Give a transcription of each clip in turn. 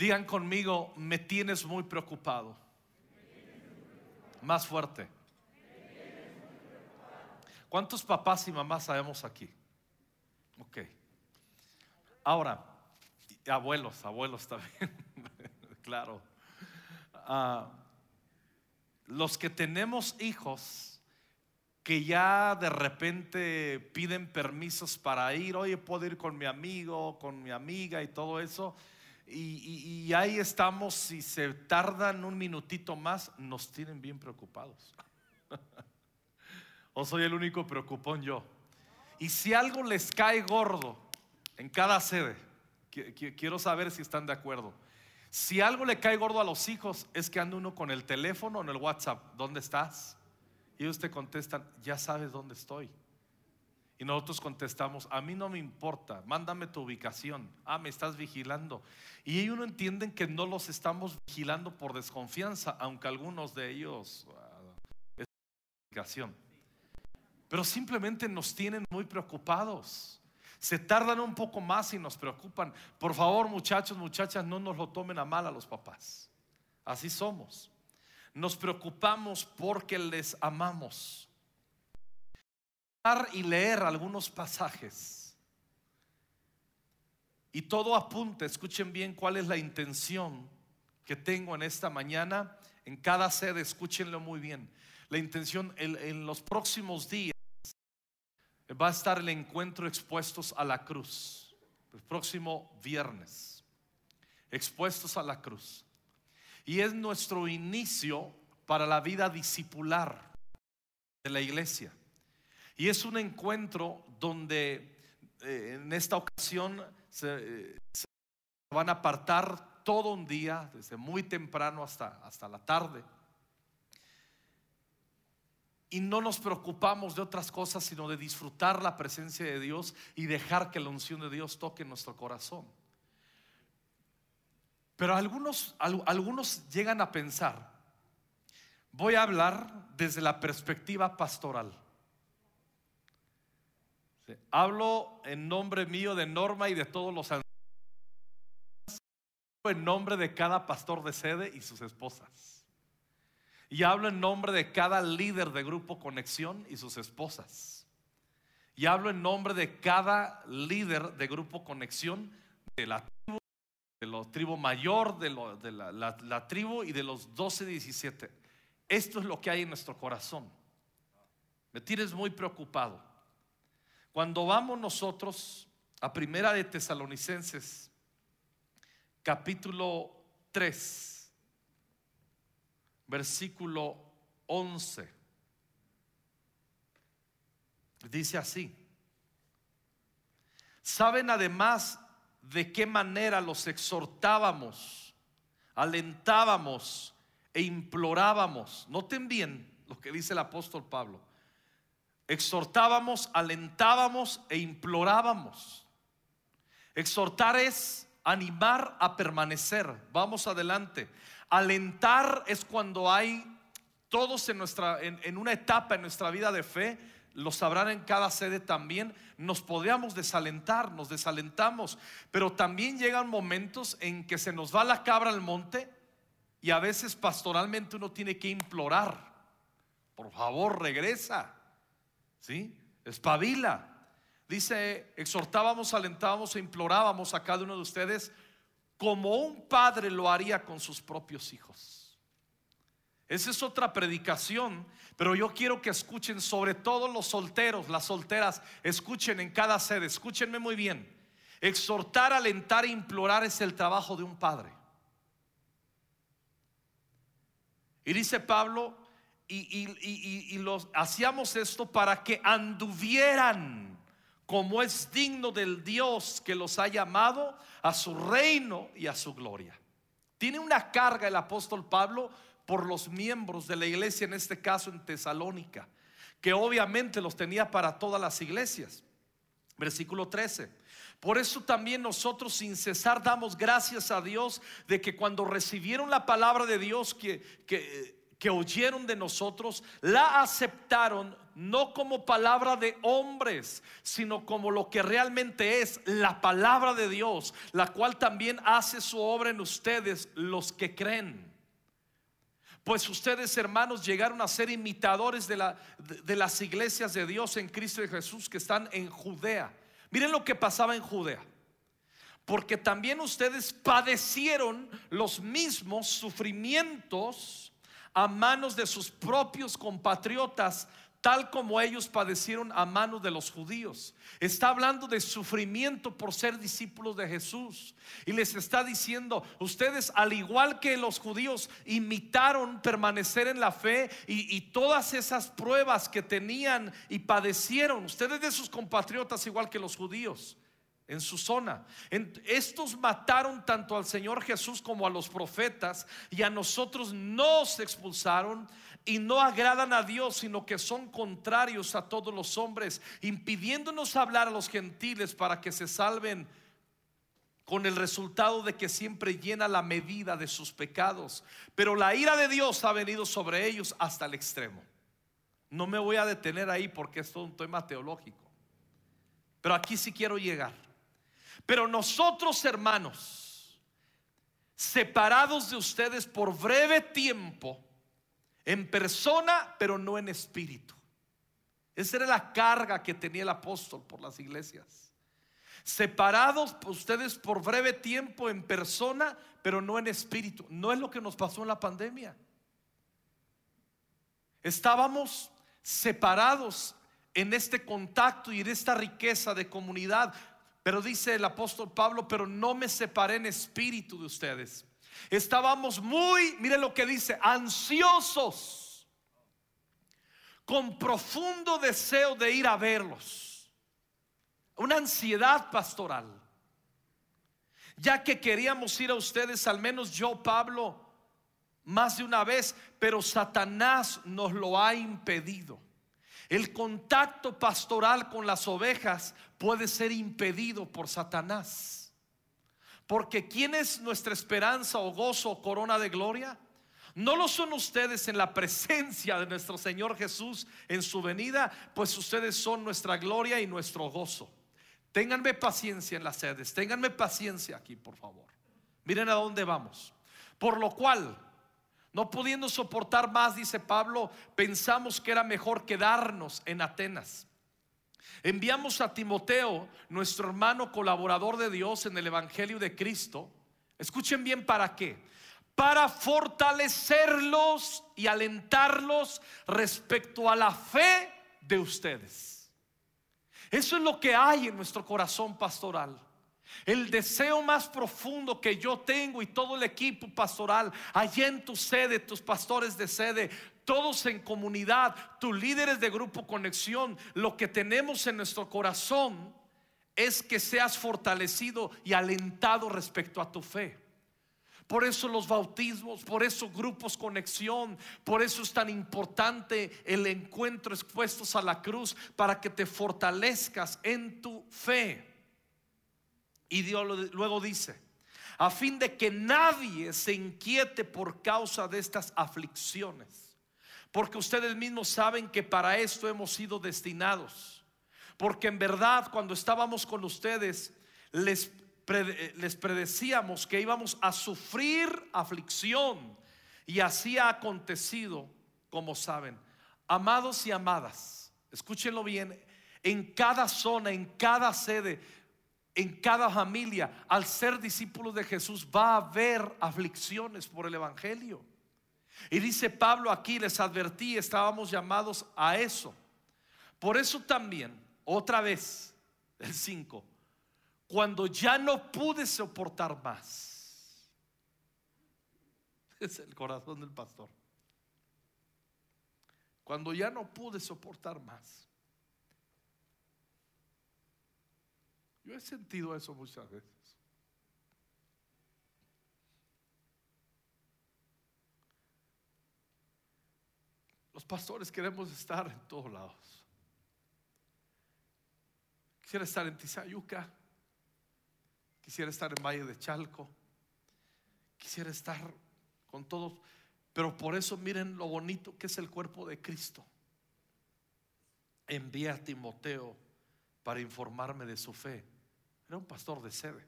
Digan conmigo, me tienes muy preocupado. Más fuerte. ¿Cuántos papás y mamás sabemos aquí? Ok. Ahora, abuelos, abuelos también, claro. Ah, los que tenemos hijos que ya de repente piden permisos para ir, oye, puedo ir con mi amigo, con mi amiga y todo eso, y, ahí estamos, si se tardan un minutito más, nos tienen bien preocupados. ¿O soy el único preocupón yo? Y si algo les cae gordo en cada sede, quiero saber si están de acuerdo. Si algo le cae gordo a los hijos es que anda uno con el teléfono o en el WhatsApp, ¿dónde estás? Y ellos te contestan, ya sabes dónde estoy. Y nosotros contestamos, a mí no me importa, mándame tu ubicación. Ah, me estás vigilando. Y ellos no entienden que no los estamos vigilando por desconfianza, aunque algunos de ellos uh, es ubicación. Pero simplemente nos tienen muy preocupados. Se tardan un poco más y nos preocupan. Por favor, muchachos, muchachas, no nos lo tomen a mal a los papás. Así somos. Nos preocupamos porque les amamos. Y leer algunos pasajes. Y todo apunta, escuchen bien cuál es la intención que tengo en esta mañana. En cada sede, escúchenlo muy bien. La intención en los próximos días va a estar el encuentro expuestos a la cruz, el próximo viernes, expuestos a la cruz. Y es nuestro inicio para la vida discipular de la iglesia. Y es un encuentro donde eh, en esta ocasión se, eh, se, van a apartar todo un día, desde muy temprano hasta, hasta la tarde y no nos preocupamos de otras cosas, sino de disfrutar la presencia de Dios y dejar que la unción de Dios toque nuestro corazón. Pero algunos, algunos llegan a pensar, voy a hablar desde la perspectiva pastoral. Hablo en nombre mío de Norma y de todos los ancianos, en nombre de cada pastor de sede y sus esposas. Y hablo en nombre de cada líder de Grupo Conexión y sus esposas. Y hablo en nombre de cada líder de Grupo Conexión de la tribu, de la tribu mayor, de, la, tribu y de los 12, 17. Esto es lo que hay en nuestro corazón. Me tienes muy preocupado. Cuando vamos nosotros a Primera de Tesalonicenses, capítulo 3, versículo 11. Dice así. ¿Saben además de qué manera los exhortábamos, alentábamos e implorábamos? Noten bien lo que dice el apóstol Pablo. Exhortábamos, alentábamos e implorábamos. Exhortar es animar a permanecer. Vamos adelante. Alentar es cuando hay todos en, nuestra, en, una etapa en nuestra vida de fe, lo sabrán en cada sede también, nos podríamos desalentar, nos desalentamos, pero también llegan momentos en que se nos va la cabra al monte y a veces pastoralmente uno tiene que implorar, por favor regresa, ¿sí? Espabila. Dice, exhortábamos, alentábamos e implorábamos a cada uno de ustedes como un padre lo haría con sus propios hijos. Esa es otra predicación, pero yo quiero que escuchen, sobre todo los solteros, las solteras, escuchen en cada sede, escúchenme muy bien. Exhortar, alentar e implorar es el trabajo de un padre. Y dice Pablo, y, los, hacíamos esto para que anduvieran como es digno del Dios que los ha llamado a su reino y a su gloria. Tiene una carga el apóstol Pablo por los miembros de la iglesia, en este caso en Tesalónica, que obviamente los tenía para todas las iglesias. Versículo 13. Por eso también nosotros sin cesar damos gracias a Dios de que cuando recibieron la palabra de Dios que, que, que oyeron de nosotros, la aceptaron no como palabra de hombres, sino como lo que realmente es la palabra de Dios, la cual también hace su obra en ustedes, los que creen. Pues ustedes, hermanos, llegaron a ser imitadores de, la, de, las iglesias de Dios en Cristo Jesús que están en Judea. Miren lo que pasaba en Judea. Porque también ustedes padecieron los mismos sufrimientos a manos de sus propios compatriotas tal como ellos padecieron a manos de los judíos. Está hablando de sufrimiento por ser discípulos de Jesús. Y les está diciendo, ustedes al igual que los judíos imitaron permanecer en la fe y, todas esas pruebas que tenían y padecieron, ustedes de sus compatriotas igual que los judíos en su zona. Estos mataron tanto al Señor Jesús como a los profetas y a nosotros nos expulsaron y no agradan a Dios, sino que son contrarios a todos los hombres, impidiéndonos hablar a los gentiles para que se salven con el resultado de que siempre llena la medida de sus pecados. Pero la ira de Dios ha venido sobre ellos hasta el extremo. No me voy a detener ahí porque es todo un tema teológico. Pero aquí sí quiero llegar. Pero nosotros, hermanos, separados de ustedes por breve tiempo, en persona, pero no en espíritu. Esa era la carga que tenía el apóstol por las iglesias. Separados ustedes por breve tiempo en persona, pero no en espíritu. No es lo que nos pasó en la pandemia. Estábamos separados en este contacto y en esta riqueza de comunidad. Pero dice el apóstol Pablo, pero no me separé en espíritu de ustedes. Estábamos muy, mire lo que dice, ansiosos, con profundo deseo de ir a verlos. Una ansiedad pastoral. Ya que queríamos ir a ustedes, al menos yo, Pablo, más de una vez, pero Satanás nos lo ha impedido. El contacto pastoral con las ovejas puede ser impedido por Satanás. Porque ¿quién es nuestra esperanza o gozo o corona de gloria? ¿No lo son ustedes en la presencia de nuestro Señor Jesús en su venida? Pues ustedes son nuestra gloria y nuestro gozo. Ténganme paciencia en las sedes, ténganme paciencia aquí, por favor. Miren a dónde vamos. Por lo cual, no pudiendo soportar más, dice Pablo, pensamos que era mejor quedarnos en Atenas Enviamos a Timoteo, nuestro hermano colaborador de Dios en el Evangelio de Cristo. Escuchen bien para qué. Para fortalecerlos y alentarlos respecto a la fe de ustedes. Eso es lo que hay en nuestro corazón pastoral. El deseo más profundo que yo tengo y todo el equipo pastoral, allá en tu sede, tus pastores de sede, todos en comunidad, tus líderes de grupo conexión, lo que tenemos en nuestro corazón es que seas fortalecido y alentado respecto a tu fe. Por eso los bautismos, por eso grupos conexión, por eso es tan importante el encuentro expuestos a la cruz para que te fortalezcas en tu fe. Y Dios luego dice, a fin de que nadie se inquiete por causa de estas aflicciones porque ustedes mismos saben que para esto hemos sido destinados. Porque en verdad cuando estábamos con ustedes les, les predecíamos que íbamos a sufrir aflicción. Y así ha acontecido, como saben. Amados y amadas, escúchenlo bien, en cada zona, en cada sede, en cada familia, al ser discípulos de Jesús, va a haber aflicciones por el Evangelio. Y dice Pablo aquí, les advertí, estábamos llamados a eso. Por eso también, otra vez, el 5, cuando ya no pude soportar más, es el corazón del pastor. Cuando ya no pude soportar más. Yo he sentido eso muchas veces. Los pastores queremos estar en todos lados. Quisiera estar en Tizayuca. Quisiera estar en Valle de Chalco. Quisiera estar con todos. Pero por eso miren lo bonito que es el cuerpo de Cristo. envié a Timoteo para informarme de su fe. Era un pastor de sede.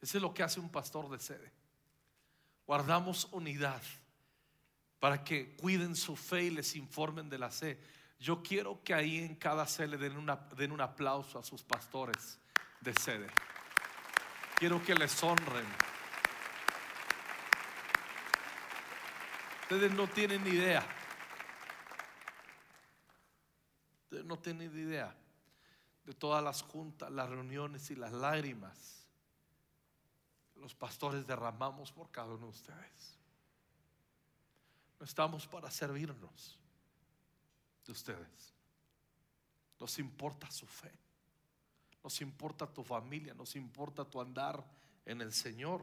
Eso es lo que hace un pastor de sede. Guardamos unidad para que cuiden su fe y les informen de la fe. Yo quiero que ahí en cada sede den, una, den un aplauso a sus pastores de sede. Quiero que les honren. Ustedes no tienen idea. Ustedes no tienen idea de todas las juntas, las reuniones y las lágrimas que los pastores derramamos por cada uno de ustedes. No estamos para servirnos de ustedes. Nos importa su fe. Nos importa tu familia. Nos importa tu andar en el Señor.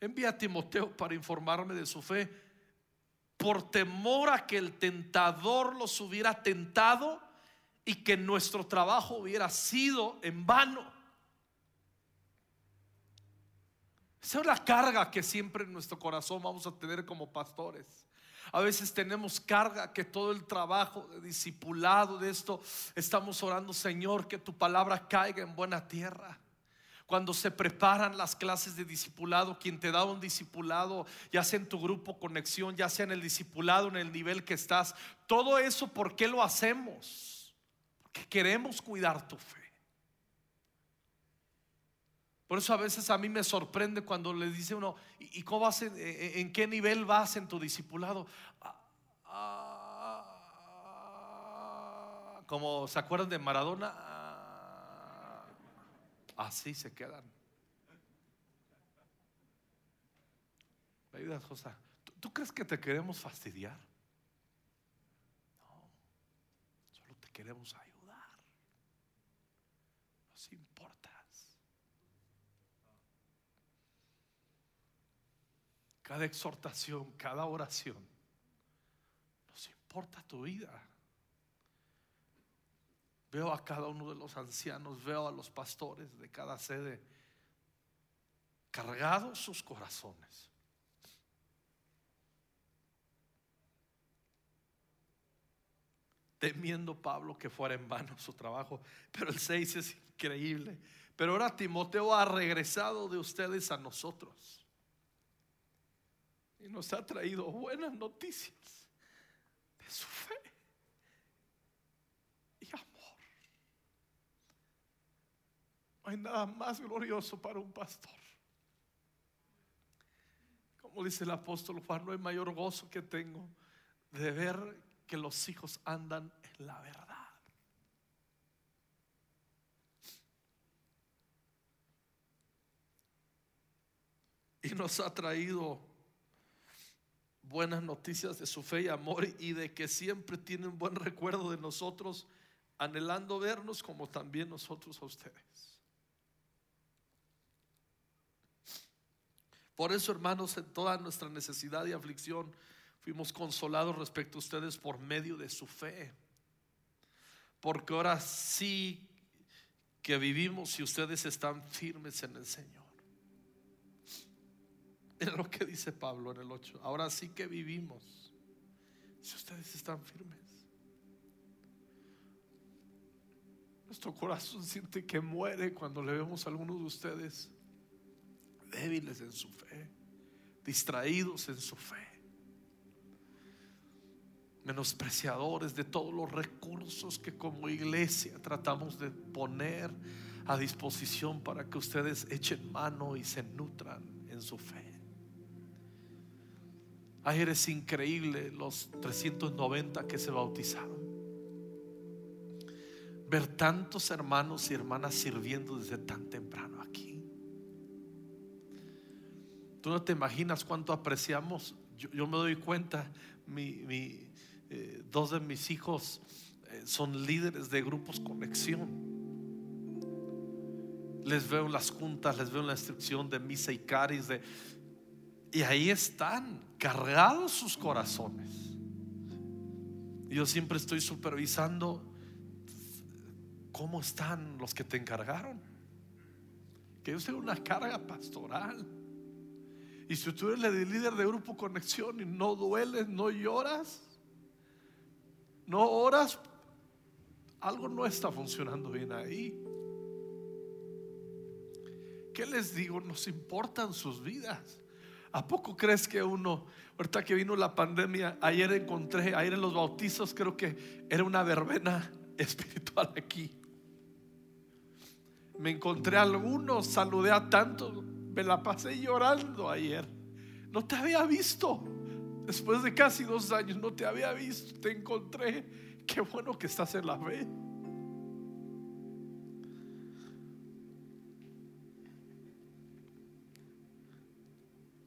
Envía a Timoteo para informarme de su fe por temor a que el tentador los hubiera tentado y que nuestro trabajo hubiera sido en vano. Esa es la carga que siempre en nuestro corazón vamos a tener como pastores. A veces tenemos carga que todo el trabajo de discipulado de esto estamos orando, Señor, que tu palabra caiga en buena tierra. Cuando se preparan las clases de discipulado, quien te da un discipulado, ya sea en tu grupo conexión, ya sea en el discipulado, en el nivel que estás, todo eso, ¿por qué lo hacemos? Porque queremos cuidar tu fe. Por eso a veces a mí me sorprende cuando le dice uno, ¿y cómo vas en, en qué nivel vas en tu discipulado? Ah, ah, como se acuerdan de Maradona, así se quedan. ¿Me ayudas, José? ¿Tú crees que te queremos fastidiar? No, solo te queremos ayudar. cada exhortación, cada oración. Nos importa tu vida. Veo a cada uno de los ancianos, veo a los pastores de cada sede cargados sus corazones. Temiendo Pablo que fuera en vano su trabajo. Pero el 6 es increíble. Pero ahora Timoteo ha regresado de ustedes a nosotros y nos ha traído buenas noticias de su fe y amor. No hay nada más glorioso para un pastor. Como dice el apóstol Juan, no hay mayor gozo que tengo de ver que los hijos andan en la verdad. Y nos ha traído buenas noticias de su fe y amor y de que siempre tienen buen recuerdo de nosotros, anhelando vernos como también nosotros a ustedes. Por eso, hermanos, en toda nuestra necesidad y aflicción, fuimos consolados respecto a ustedes por medio de su fe. Porque ahora sí que vivimos y ustedes están firmes en el Señor. Es lo que dice Pablo en el 8. Ahora sí que vivimos. Si ustedes están firmes. Nuestro corazón siente que muere cuando le vemos a algunos de ustedes débiles en su fe, distraídos en su fe, menospreciadores de todos los recursos que como iglesia tratamos de poner a disposición para que ustedes echen mano y se nutran en su fe. Ay, eres increíble los 390 que se bautizaron. Ver tantos hermanos y hermanas sirviendo desde tan temprano aquí. Tú no te imaginas cuánto apreciamos. Yo, me doy cuenta, mi, eh, dos de mis hijos eh, son líderes de grupos conexión. Les veo en las juntas, les veo en la instrucción de misa y caris, de, y ahí están, cargados sus corazones. yo siempre estoy supervisando cómo están los que te encargaron. Que yo sea una carga pastoral. Y si tú eres el líder de grupo conexión y no dueles, no lloras, no oras, algo no está funcionando bien ahí. ¿Qué les digo? Nos importan sus vidas. ¿A poco crees que uno, ahorita que vino la pandemia, ayer encontré, ayer en los bautizos, creo que era una verbena espiritual aquí? Me encontré a algunos, saludé a tantos, me la pasé llorando ayer. No te había visto. Después de casi dos años no te había visto, te encontré. Qué bueno que estás en la fe.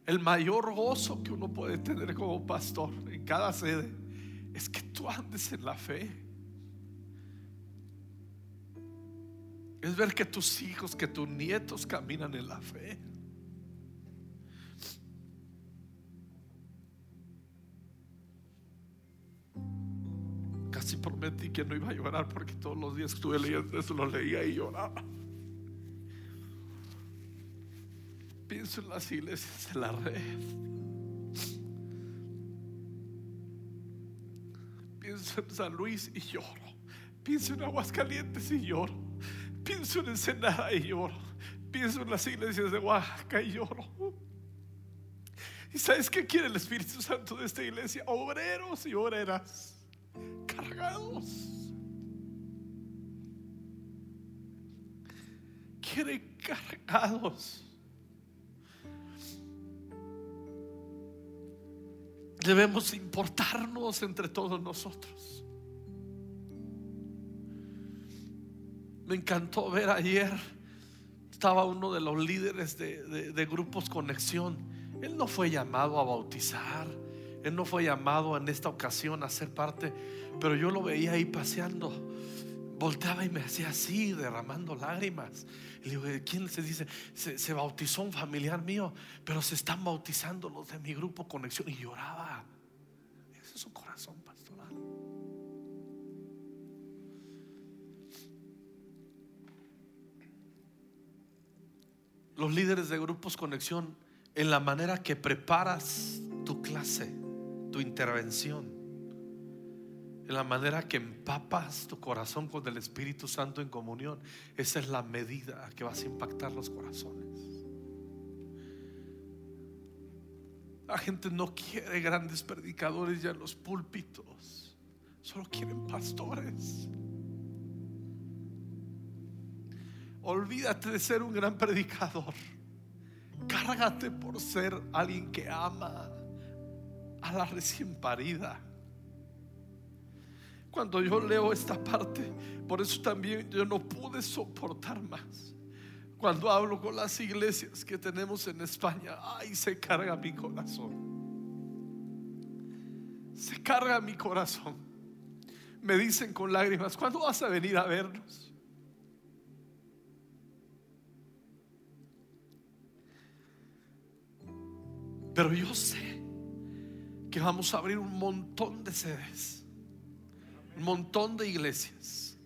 El mayor gozo que uno puede tener como pastor en cada sede es que tú andes en la fe. Es ver que tus hijos, que tus nietos caminan en la fe. Casi prometí que no iba a llorar porque todos los días que estuve leyendo eso lo leía y lloraba. Pienso en las iglesias de la red. Pienso en San Luis y lloro. Pienso en Aguascalientes y lloro. Pienso en Ensenada y lloro. Pienso en las iglesias de Oaxaca y lloro. ¿Y sabes qué quiere el Espíritu Santo de esta iglesia? Obreros y obreras cargados. Quiere cargados. Debemos importarnos entre todos nosotros. Me encantó ver ayer, estaba uno de los líderes de, grupos Conexión. Él no fue llamado a bautizar, él no fue llamado en esta ocasión a ser parte, pero yo lo veía ahí paseando. Volteaba y me hacía así, derramando lágrimas. Y le digo, ¿quién se dice? Se, se, bautizó un familiar mío, pero se están bautizando los de mi grupo Conexión. Y lloraba. Ese es su corazón pastoral. los líderes de grupos conexión en la manera que preparas tu clase, tu intervención, en la manera que empapas tu corazón con el Espíritu Santo en comunión. Esa es la medida que vas a impactar los corazones. La gente no quiere grandes predicadores ya en los púlpitos, solo quieren pastores. Olvídate de ser un gran predicador. Cárgate por ser alguien que ama a la recién parida. Cuando yo leo esta parte, por eso también yo no pude soportar más. Cuando hablo con las iglesias que tenemos en España, ay, se carga mi corazón. Se carga mi corazón. Me dicen con lágrimas, ¿cuándo vas a venir a vernos? Pero yo sé que vamos a abrir un montón de sedes, un montón de iglesias.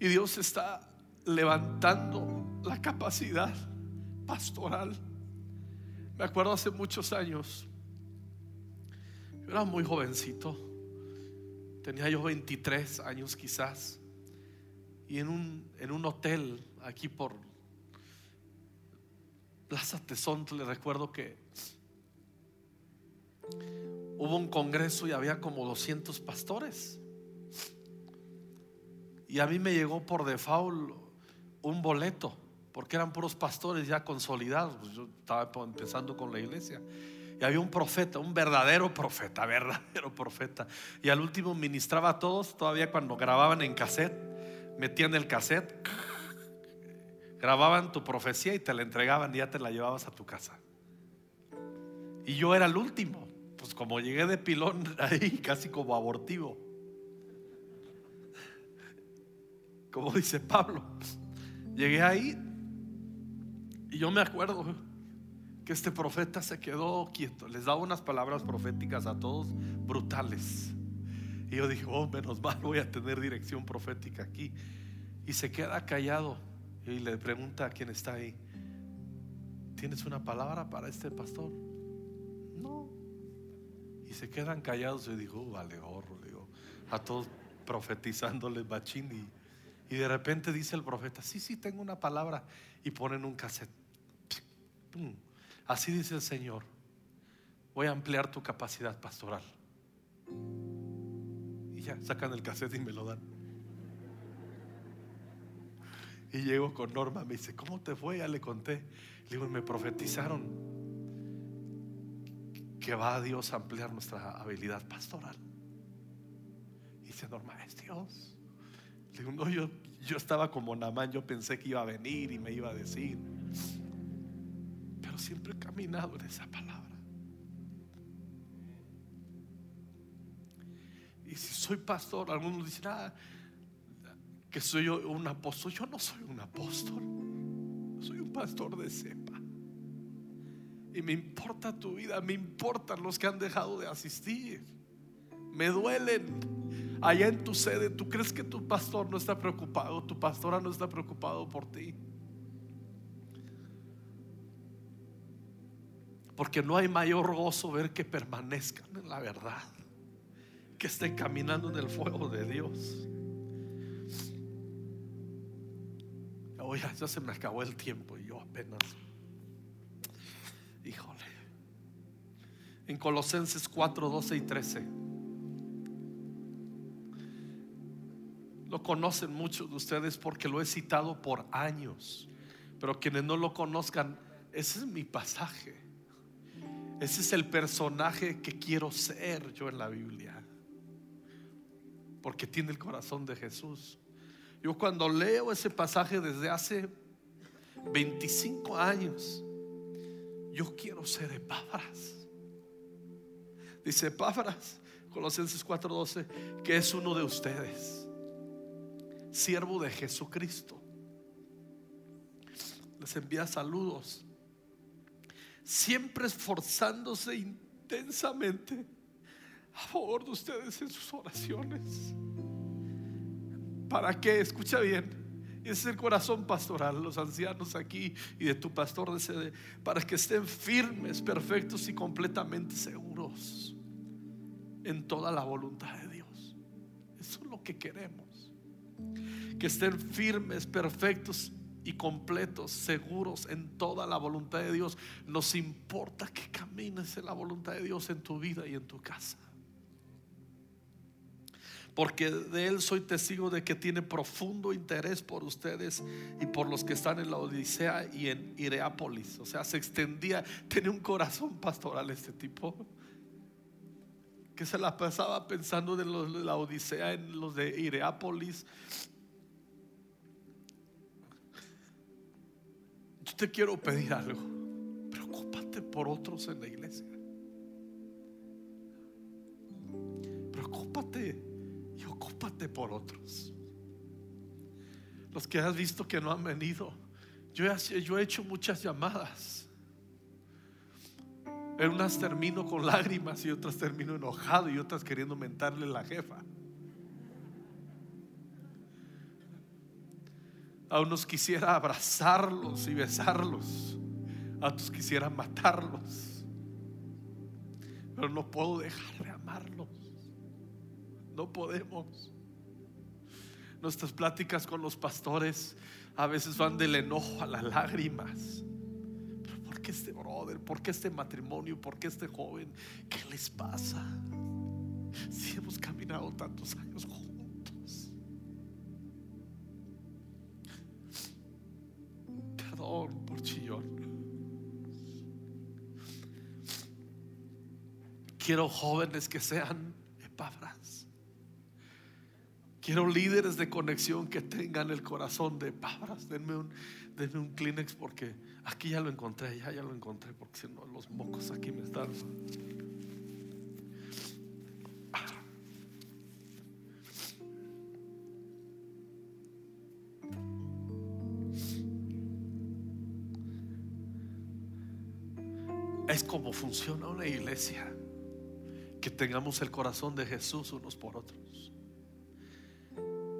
Y Dios está levantando la capacidad pastoral. Me acuerdo hace muchos años, yo era muy jovencito, tenía yo 23 años quizás, y en un, en un hotel aquí por Plaza Tesón, le recuerdo que hubo un congreso y había como 200 pastores. Y a mí me llegó por default un boleto, porque eran puros pastores ya consolidados. Pues yo estaba empezando con la iglesia. Y había un profeta, un verdadero profeta, verdadero profeta. Y al último ministraba a todos, todavía cuando grababan en cassette, metían el cassette grababan tu profecía y te la entregaban y ya te la llevabas a tu casa. Y yo era el último, pues como llegué de pilón ahí, casi como abortivo. Como dice Pablo, llegué ahí y yo me acuerdo que este profeta se quedó quieto, les daba unas palabras proféticas a todos brutales. Y yo dije, oh, menos mal voy a tener dirección profética aquí. Y se queda callado y le pregunta a quien está ahí, ¿tienes una palabra para este pastor? Y se quedan callados y digo, oh, vale gorro, digo, a todos profetizándoles machín y, de repente dice el profeta, sí, sí, tengo una palabra y ponen un cassette. Así dice el Señor, voy a ampliar tu capacidad pastoral. Y ya, sacan el cassette y me lo dan. Y llego con Norma, me dice, ¿cómo te fue? Ya le conté. Le digo, me profetizaron que va a Dios a ampliar nuestra habilidad pastoral. Y dice, Norma, es Dios. Le digo, no, yo, yo estaba como Namán, yo pensé que iba a venir y me iba a decir. Pero siempre he caminado en esa palabra. Y si soy pastor, algunos dicen, ah, que soy un apóstol. Yo no soy un apóstol, soy un pastor de cepa. Y me importa tu vida, me importan los que han dejado de asistir. Me duelen. Allá en tu sede, ¿tú crees que tu pastor no está preocupado? Tu pastora no está preocupado por ti. Porque no hay mayor gozo ver que permanezcan en la verdad, que estén caminando en el fuego de Dios. Oye, ya se me acabó el tiempo y yo apenas. Híjole. En Colosenses 4, 12 y 13. Lo conocen muchos de ustedes porque lo he citado por años. Pero quienes no lo conozcan, ese es mi pasaje. Ese es el personaje que quiero ser yo en la Biblia. Porque tiene el corazón de Jesús. Yo cuando leo ese pasaje desde hace 25 años, yo quiero ser Epáfras. Dice Epáfras, Colosenses 4:12, que es uno de ustedes, siervo de Jesucristo. Les envía saludos, siempre esforzándose intensamente a favor de ustedes en sus oraciones ¿Para qué? Escucha bien. Ese es el corazón pastoral, los ancianos aquí y de tu pastor de sede, para que estén firmes, perfectos y completamente seguros en toda la voluntad de Dios. Eso es lo que queremos. Que estén firmes, perfectos y completos, seguros en toda la voluntad de Dios. Nos importa que camines en la voluntad de Dios en tu vida y en tu casa porque de él soy testigo de que tiene profundo interés por ustedes y por los que están en la Odisea y en Ireápolis. O sea, se extendía, tenía un corazón pastoral este tipo, que se la pasaba pensando en los de la Odisea, en los de Ireápolis. Yo te quiero pedir algo, preocúpate por otros en la iglesia. Por otros. Los que has visto que no han venido. Yo yo he hecho muchas llamadas. En unas termino con lágrimas y otras termino enojado y otras queriendo mentarle la jefa. A unos quisiera abrazarlos y besarlos. A otros quisiera matarlos. Pero no puedo dejar de amarlos. No podemos. Nuestras pláticas con los pastores a veces van del enojo a las lágrimas. Pero ¿por qué este brother? ¿Por qué este matrimonio? ¿Por qué este joven? ¿Qué les pasa? Si hemos caminado tantos años juntos. Perdón por chillón. Quiero jóvenes que sean epáfras Quiero líderes de conexión que tengan el corazón de palabras. Denme un, denme un Kleenex porque aquí ya lo encontré, ya, ya lo encontré, porque si no los mocos aquí me están. Es como funciona una iglesia. Que tengamos el corazón de Jesús unos por otros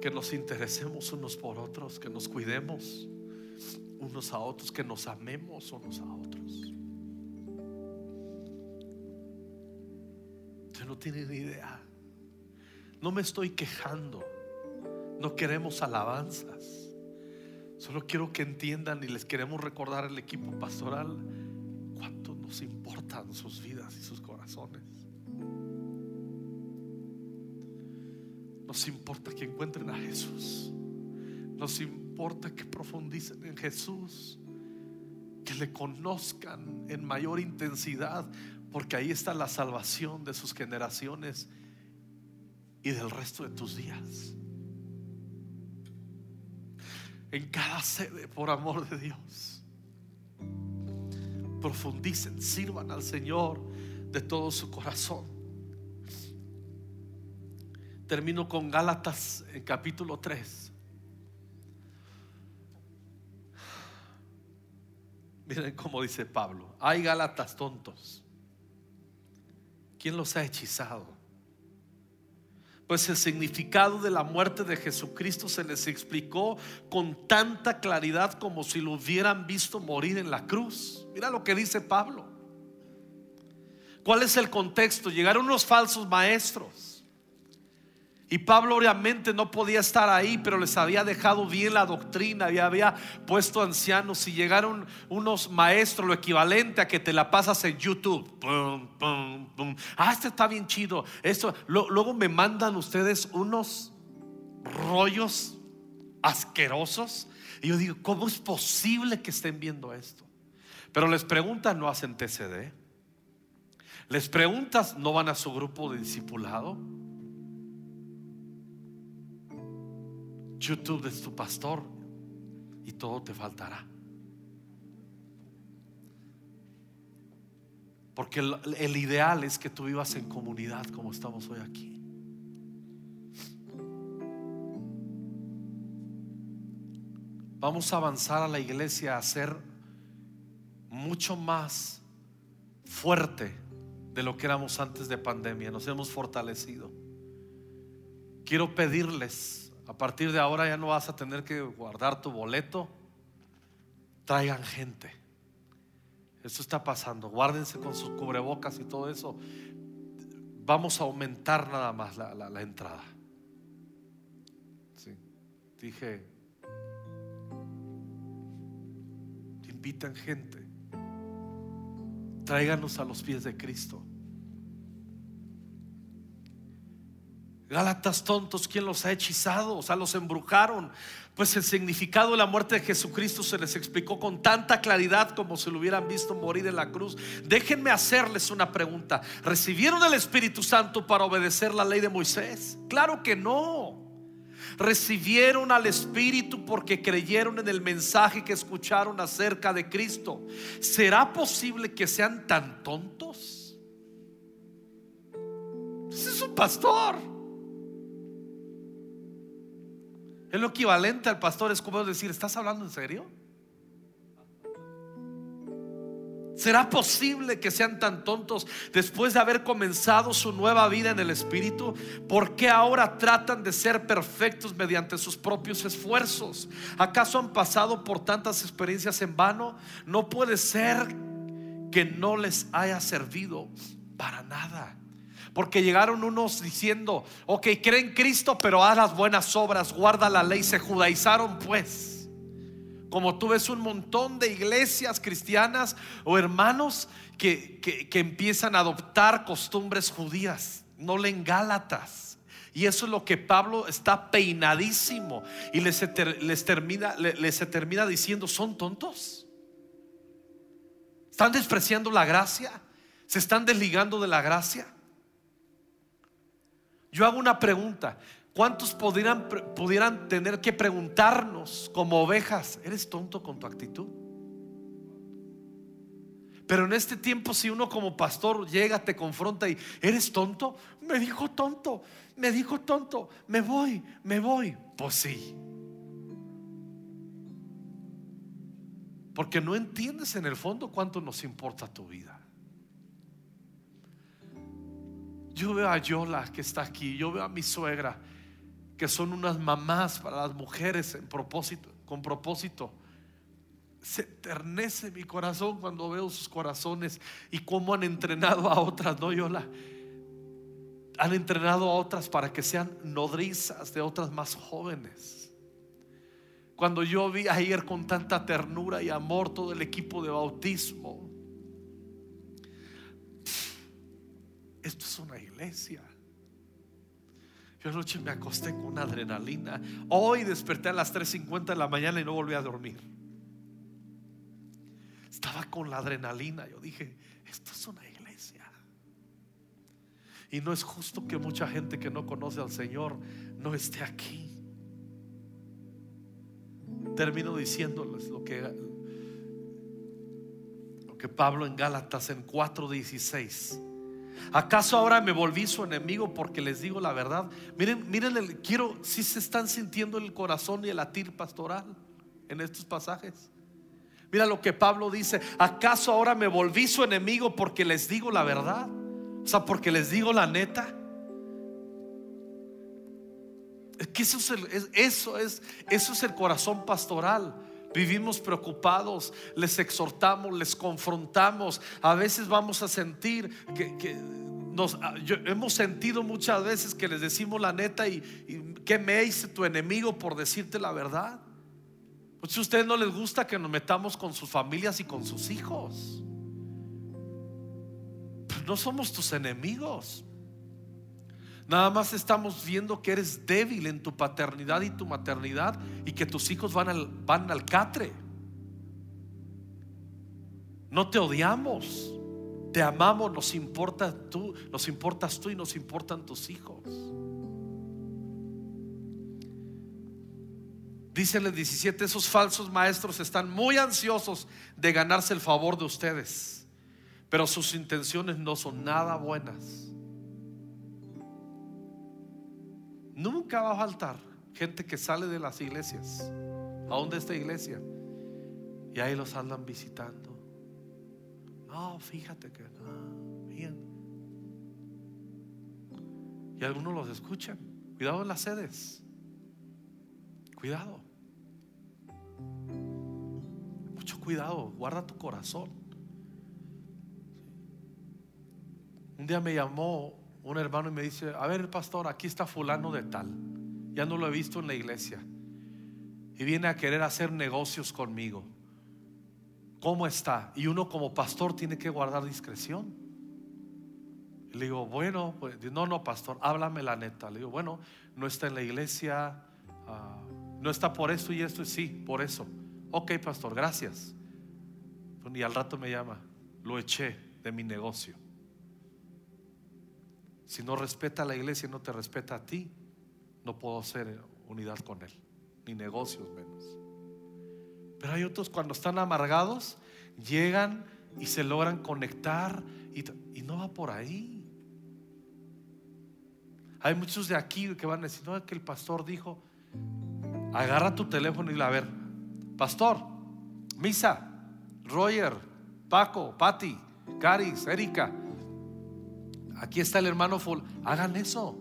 que nos interesemos unos por otros, que nos cuidemos unos a otros, que nos amemos unos a otros. Usted no tiene ni idea No me estoy quejando. No queremos alabanzas. Solo quiero que entiendan y les queremos recordar al equipo pastoral cuánto nos importan sus vidas y sus corazones. Nos importa que encuentren a Jesús. Nos importa que profundicen en Jesús. Que le conozcan en mayor intensidad. Porque ahí está la salvación de sus generaciones y del resto de tus días. En cada sede, por amor de Dios. Profundicen, sirvan al Señor de todo su corazón. Termino con Gálatas en capítulo 3. Miren cómo dice Pablo. Hay Gálatas tontos. ¿Quién los ha hechizado? Pues el significado de la muerte de Jesucristo se les explicó con tanta claridad como si lo hubieran visto morir en la cruz. Mira lo que dice Pablo. ¿Cuál es el contexto? Llegaron unos falsos maestros y Pablo obviamente no podía estar ahí, pero les había dejado bien la doctrina y había puesto ancianos. Y llegaron unos maestros, lo equivalente a que te la pasas en YouTube. Ah, este está bien chido. Esto, luego me mandan ustedes unos rollos asquerosos. Y yo digo, ¿cómo es posible que estén viendo esto? Pero les preguntan, no hacen TCD. Les preguntas, no van a su grupo de discipulado. YouTube es tu pastor y todo te faltará. Porque el, ideal es que tú vivas en comunidad como estamos hoy aquí. Vamos a avanzar a la iglesia a ser mucho más fuerte de lo que éramos antes de pandemia. Nos hemos fortalecido. Quiero pedirles a partir de ahora ya no vas a tener que guardar tu boleto. Traigan gente. Eso está pasando. Guárdense con sus cubrebocas y todo eso. Vamos a aumentar nada más la, entrada. Sí. Dije, invitan gente. Tráiganos a los pies de Cristo. Gálatas tontos, ¿quién los ha hechizado? O sea, los embrujaron. Pues el significado de la muerte de Jesucristo se les explicó con tanta claridad como si lo hubieran visto morir en la cruz. Déjenme hacerles una pregunta. ¿Recibieron el Espíritu Santo para obedecer la ley de Moisés? Claro que no. Recibieron al Espíritu porque creyeron en el mensaje que escucharon acerca de Cristo. ¿Será posible que sean tan tontos? Ese es un pastor. Es lo equivalente al pastor es como decir, ¿estás hablando en serio? ¿Será posible que sean tan tontos después de haber comenzado su nueva vida en el Espíritu? ¿Por qué ahora tratan de ser perfectos mediante sus propios esfuerzos? ¿Acaso han pasado por tantas experiencias en vano? No puede ser que no les haya servido para nada. Porque llegaron unos diciendo, ok, creen Cristo, pero haz las buenas obras, guarda la ley. Se judaizaron pues. Como tú ves un montón de iglesias cristianas o hermanos que, que, empiezan a adoptar costumbres judías, no leen Gálatas. Y eso es lo que Pablo está peinadísimo y les, les, termina, les termina diciendo, ¿son tontos? ¿Están despreciando la gracia? ¿Se están desligando de la gracia? Yo hago una pregunta. ¿Cuántos pudieran, pudieran tener que preguntarnos como ovejas, ¿eres tonto con tu actitud? Pero en este tiempo si uno como pastor llega, te confronta y eres tonto, me dijo tonto, me dijo tonto, me voy, me voy. Pues sí. Porque no entiendes en el fondo cuánto nos importa tu vida. Yo veo a Yola que está aquí, yo veo a mi suegra, que son unas mamás para las mujeres con propósito. Se eternece mi corazón cuando veo sus corazones y cómo han entrenado a otras, ¿no, Yola? han entrenado a otras para que sean nodrizas de otras más jóvenes. Cuando yo vi ayer con tanta ternura y amor todo el equipo de bautismo, esto es una iglesia. Yo anoche me acosté con adrenalina. Hoy desperté a las 3.50 de la mañana y no volví a dormir. Estaba con la adrenalina. Yo dije, esto es una iglesia. Y no es justo que mucha gente que no conoce al Señor no esté aquí. Termino diciéndoles lo que, lo que Pablo en Gálatas en 4:16 ¿Acaso ahora me volví su enemigo porque les digo la verdad? Miren, miren, quiero, si se están sintiendo el corazón y el latir pastoral en estos pasajes. Mira lo que Pablo dice, ¿acaso ahora me volví su enemigo porque les digo la verdad? O sea, porque les digo la neta. Es que eso es eso es, eso es el corazón pastoral. Vivimos preocupados, les exhortamos, les confrontamos. A veces vamos a sentir que, nos, ah, hemos sentido muchas veces que les decimos la neta y, que me hice tu enemigo por decirte la verdad. Pues a ustedes no les gusta que nos metamos con sus familias y con sus hijos. Pero no somos tus enemigos. Nada más estamos viendo que eres débil en tu paternidad y tu maternidad y que tus hijos van al, van al catre. No te odiamos, te amamos, nos importa tú, nos importas tú y nos importan tus hijos. Dice el 17, esos falsos maestros están muy ansiosos de ganarse el favor de ustedes, pero sus intenciones no son nada buenas. Nunca va a faltar gente que sale de las iglesias, aún de esta iglesia, y ahí los andan visitando. No, fíjate que no, bien. Y algunos los escuchan. Cuidado en las sedes. Cuidado. Mucho cuidado. Guarda tu corazón. Un día me llamó un hermano y me dice, a ver pastor, aquí está fulano de tal. Ya no lo he visto en la iglesia. Y viene a querer hacer negocios conmigo. ¿Cómo está? Y uno como pastor tiene que guardar discreción. le digo, bueno, pues, no, no, pastor, háblame la neta. Le digo, bueno, no está en la iglesia, ah, no está por esto y esto, sí, por eso. Ok, pastor, gracias. Y al rato me llama, lo eché de mi negocio. Si no respeta a la iglesia y no te respeta a ti, no puedo hacer unidad con él, ni negocios menos. Pero hay otros cuando están amargados, llegan y se logran conectar y, no va por ahí. Hay muchos de aquí que van a decir, no, es que el pastor dijo, agarra tu teléfono y la ver, pastor, Misa, Roger, Paco, Patti, Caris, Erika, aquí está el hermano full, hagan eso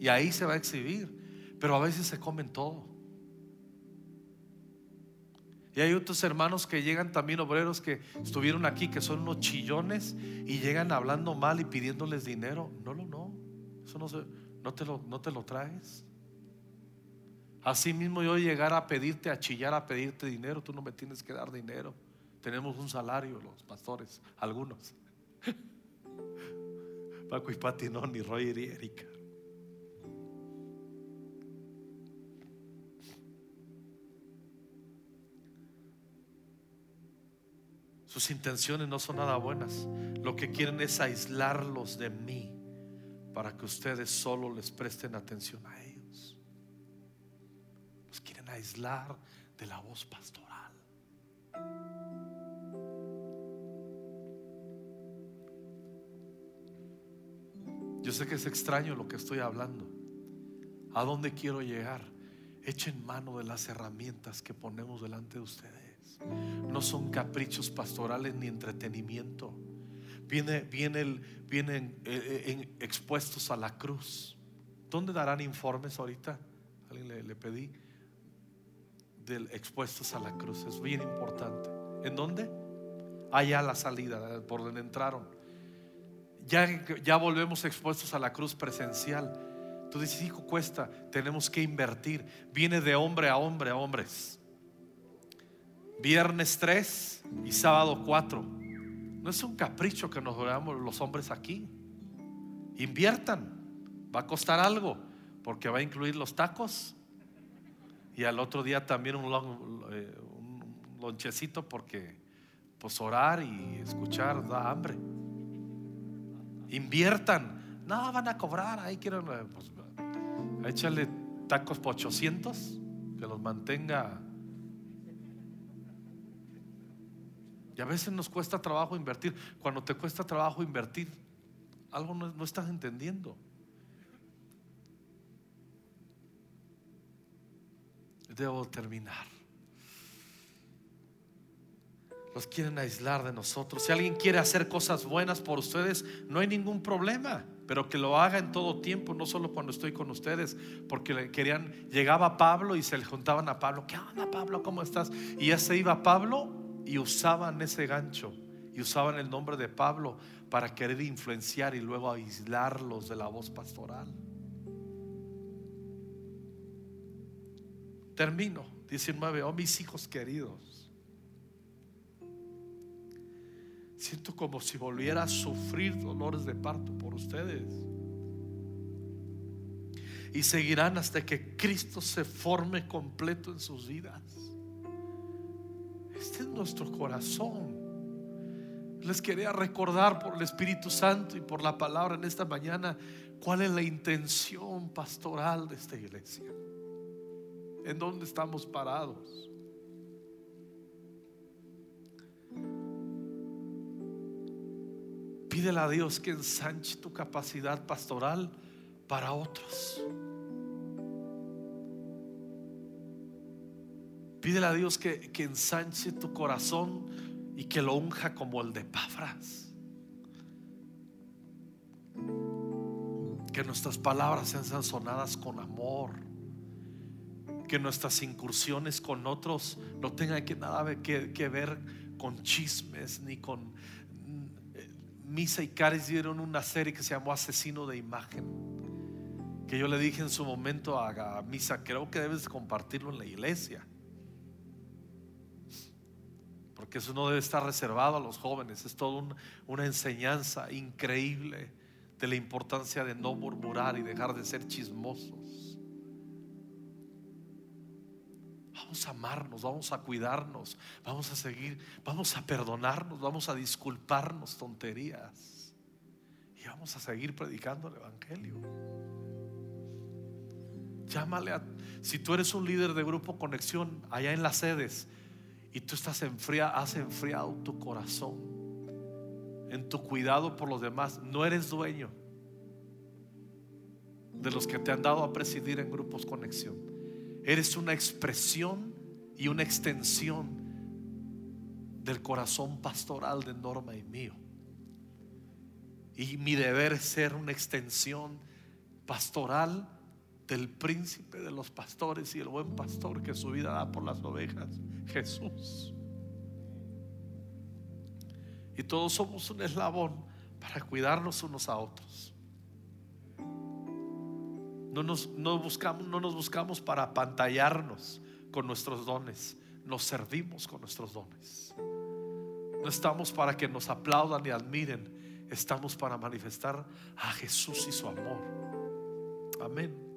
y ahí se va a exhibir, pero a veces se comen todo. Y hay otros hermanos que llegan también, obreros que estuvieron aquí, que son unos chillones y llegan hablando mal y pidiéndoles dinero. No, no, no. Eso no, se, no, te, lo, no te lo traes. Así mismo yo llegar a pedirte, a chillar, a pedirte dinero, tú no me tienes que dar dinero. Tenemos un salario los pastores, algunos. Paco y Pati no, ni Roger y Erika. Sus intenciones no son nada buenas. Lo que quieren es aislarlos de mí para que ustedes solo les presten atención a ellos. Los quieren aislar de la voz pastoral. Yo sé que es extraño lo que estoy hablando. ¿A dónde quiero llegar? Echen mano de las herramientas que ponemos delante de ustedes. No son caprichos pastorales ni entretenimiento. Viene, viene vienen eh, eh, expuestos a la cruz. ¿Dónde darán informes ahorita? Alguien le, le pedí. Del expuestos a la cruz. Es bien importante. ¿En dónde? Allá la salida, por donde entraron ya, ya volvemos expuestos a la cruz presencial. Tú dices, hijo, cuesta, tenemos que invertir. Viene de hombre a hombre a hombres. Viernes 3 y sábado 4. No es un capricho que nos veamos los hombres aquí. Inviertan. Va a costar algo porque va a incluir los tacos y al otro día también un, eh, lonchecito porque pues orar y escuchar da hambre. Inviertan. No, van a cobrar. Ahí quieren, eh, pues, échale tacos por 800 que los mantenga. Y a veces nos cuesta trabajo invertir. Cuando te cuesta trabajo invertir, algo no estás entendiendo. Debo terminar. Los quieren aislar de nosotros. Si alguien quiere hacer cosas buenas por ustedes, no hay ningún problema. Pero que lo haga en todo tiempo, no solo cuando estoy con ustedes, porque querían, llegaba Pablo y se le juntaban a Pablo, ¿qué onda Pablo? ¿Cómo estás? Y ya se iba Pablo y usaban ese gancho y usaban el nombre de Pablo para querer influenciar y luego aislarlos de la voz pastoral. Termino. 19. Oh, mis hijos queridos. Siento como si volviera a sufrir dolores de parto por ustedes. Y seguirán hasta que Cristo se forme completo en sus vidas. Este es nuestro corazón. Les quería recordar por el Espíritu Santo y por la palabra en esta mañana cuál es la intención pastoral de esta iglesia en dónde estamos parados. Pídele a Dios que ensanche tu capacidad pastoral para otros. Pídele a Dios que, que ensanche tu corazón y que lo unja como el de Pafras. Que nuestras palabras sean sazonadas con amor que nuestras incursiones con otros no tengan que nada que, ver con chismes ni con Misa y Caris dieron una serie que se llamó Asesino de Imagen. Que yo le dije en su momento a, Misa, creo que debes compartirlo en la iglesia. Porque eso no debe estar reservado a los jóvenes. Es toda una enseñanza increíble de la importancia de no murmurar y dejar de ser chismosos. Vamos a amarnos, vamos a cuidarnos, vamos a seguir, vamos a perdonarnos, vamos a disculparnos tonterías y vamos a seguir predicando el Evangelio. Llámale a, si tú eres un líder de grupo conexión allá en las sedes y tú estás enfriado, has enfriado tu corazón en tu cuidado por los demás, no eres dueño de los que te han dado a presidir en grupos conexión. Eres una expresión y una extensión del corazón pastoral de Norma y mío. Y mi deber es ser una extensión pastoral del príncipe de los pastores y el buen pastor que su vida da por las ovejas, Jesús. Y todos somos un eslabón para cuidarnos unos a otros. No nos, buscamos, no nos buscamos para pantallarnos con nuestros dones. Nos servimos con nuestros dones. No estamos para que nos aplaudan y admiren. Estamos para manifestar a Jesús y su amor. Amén.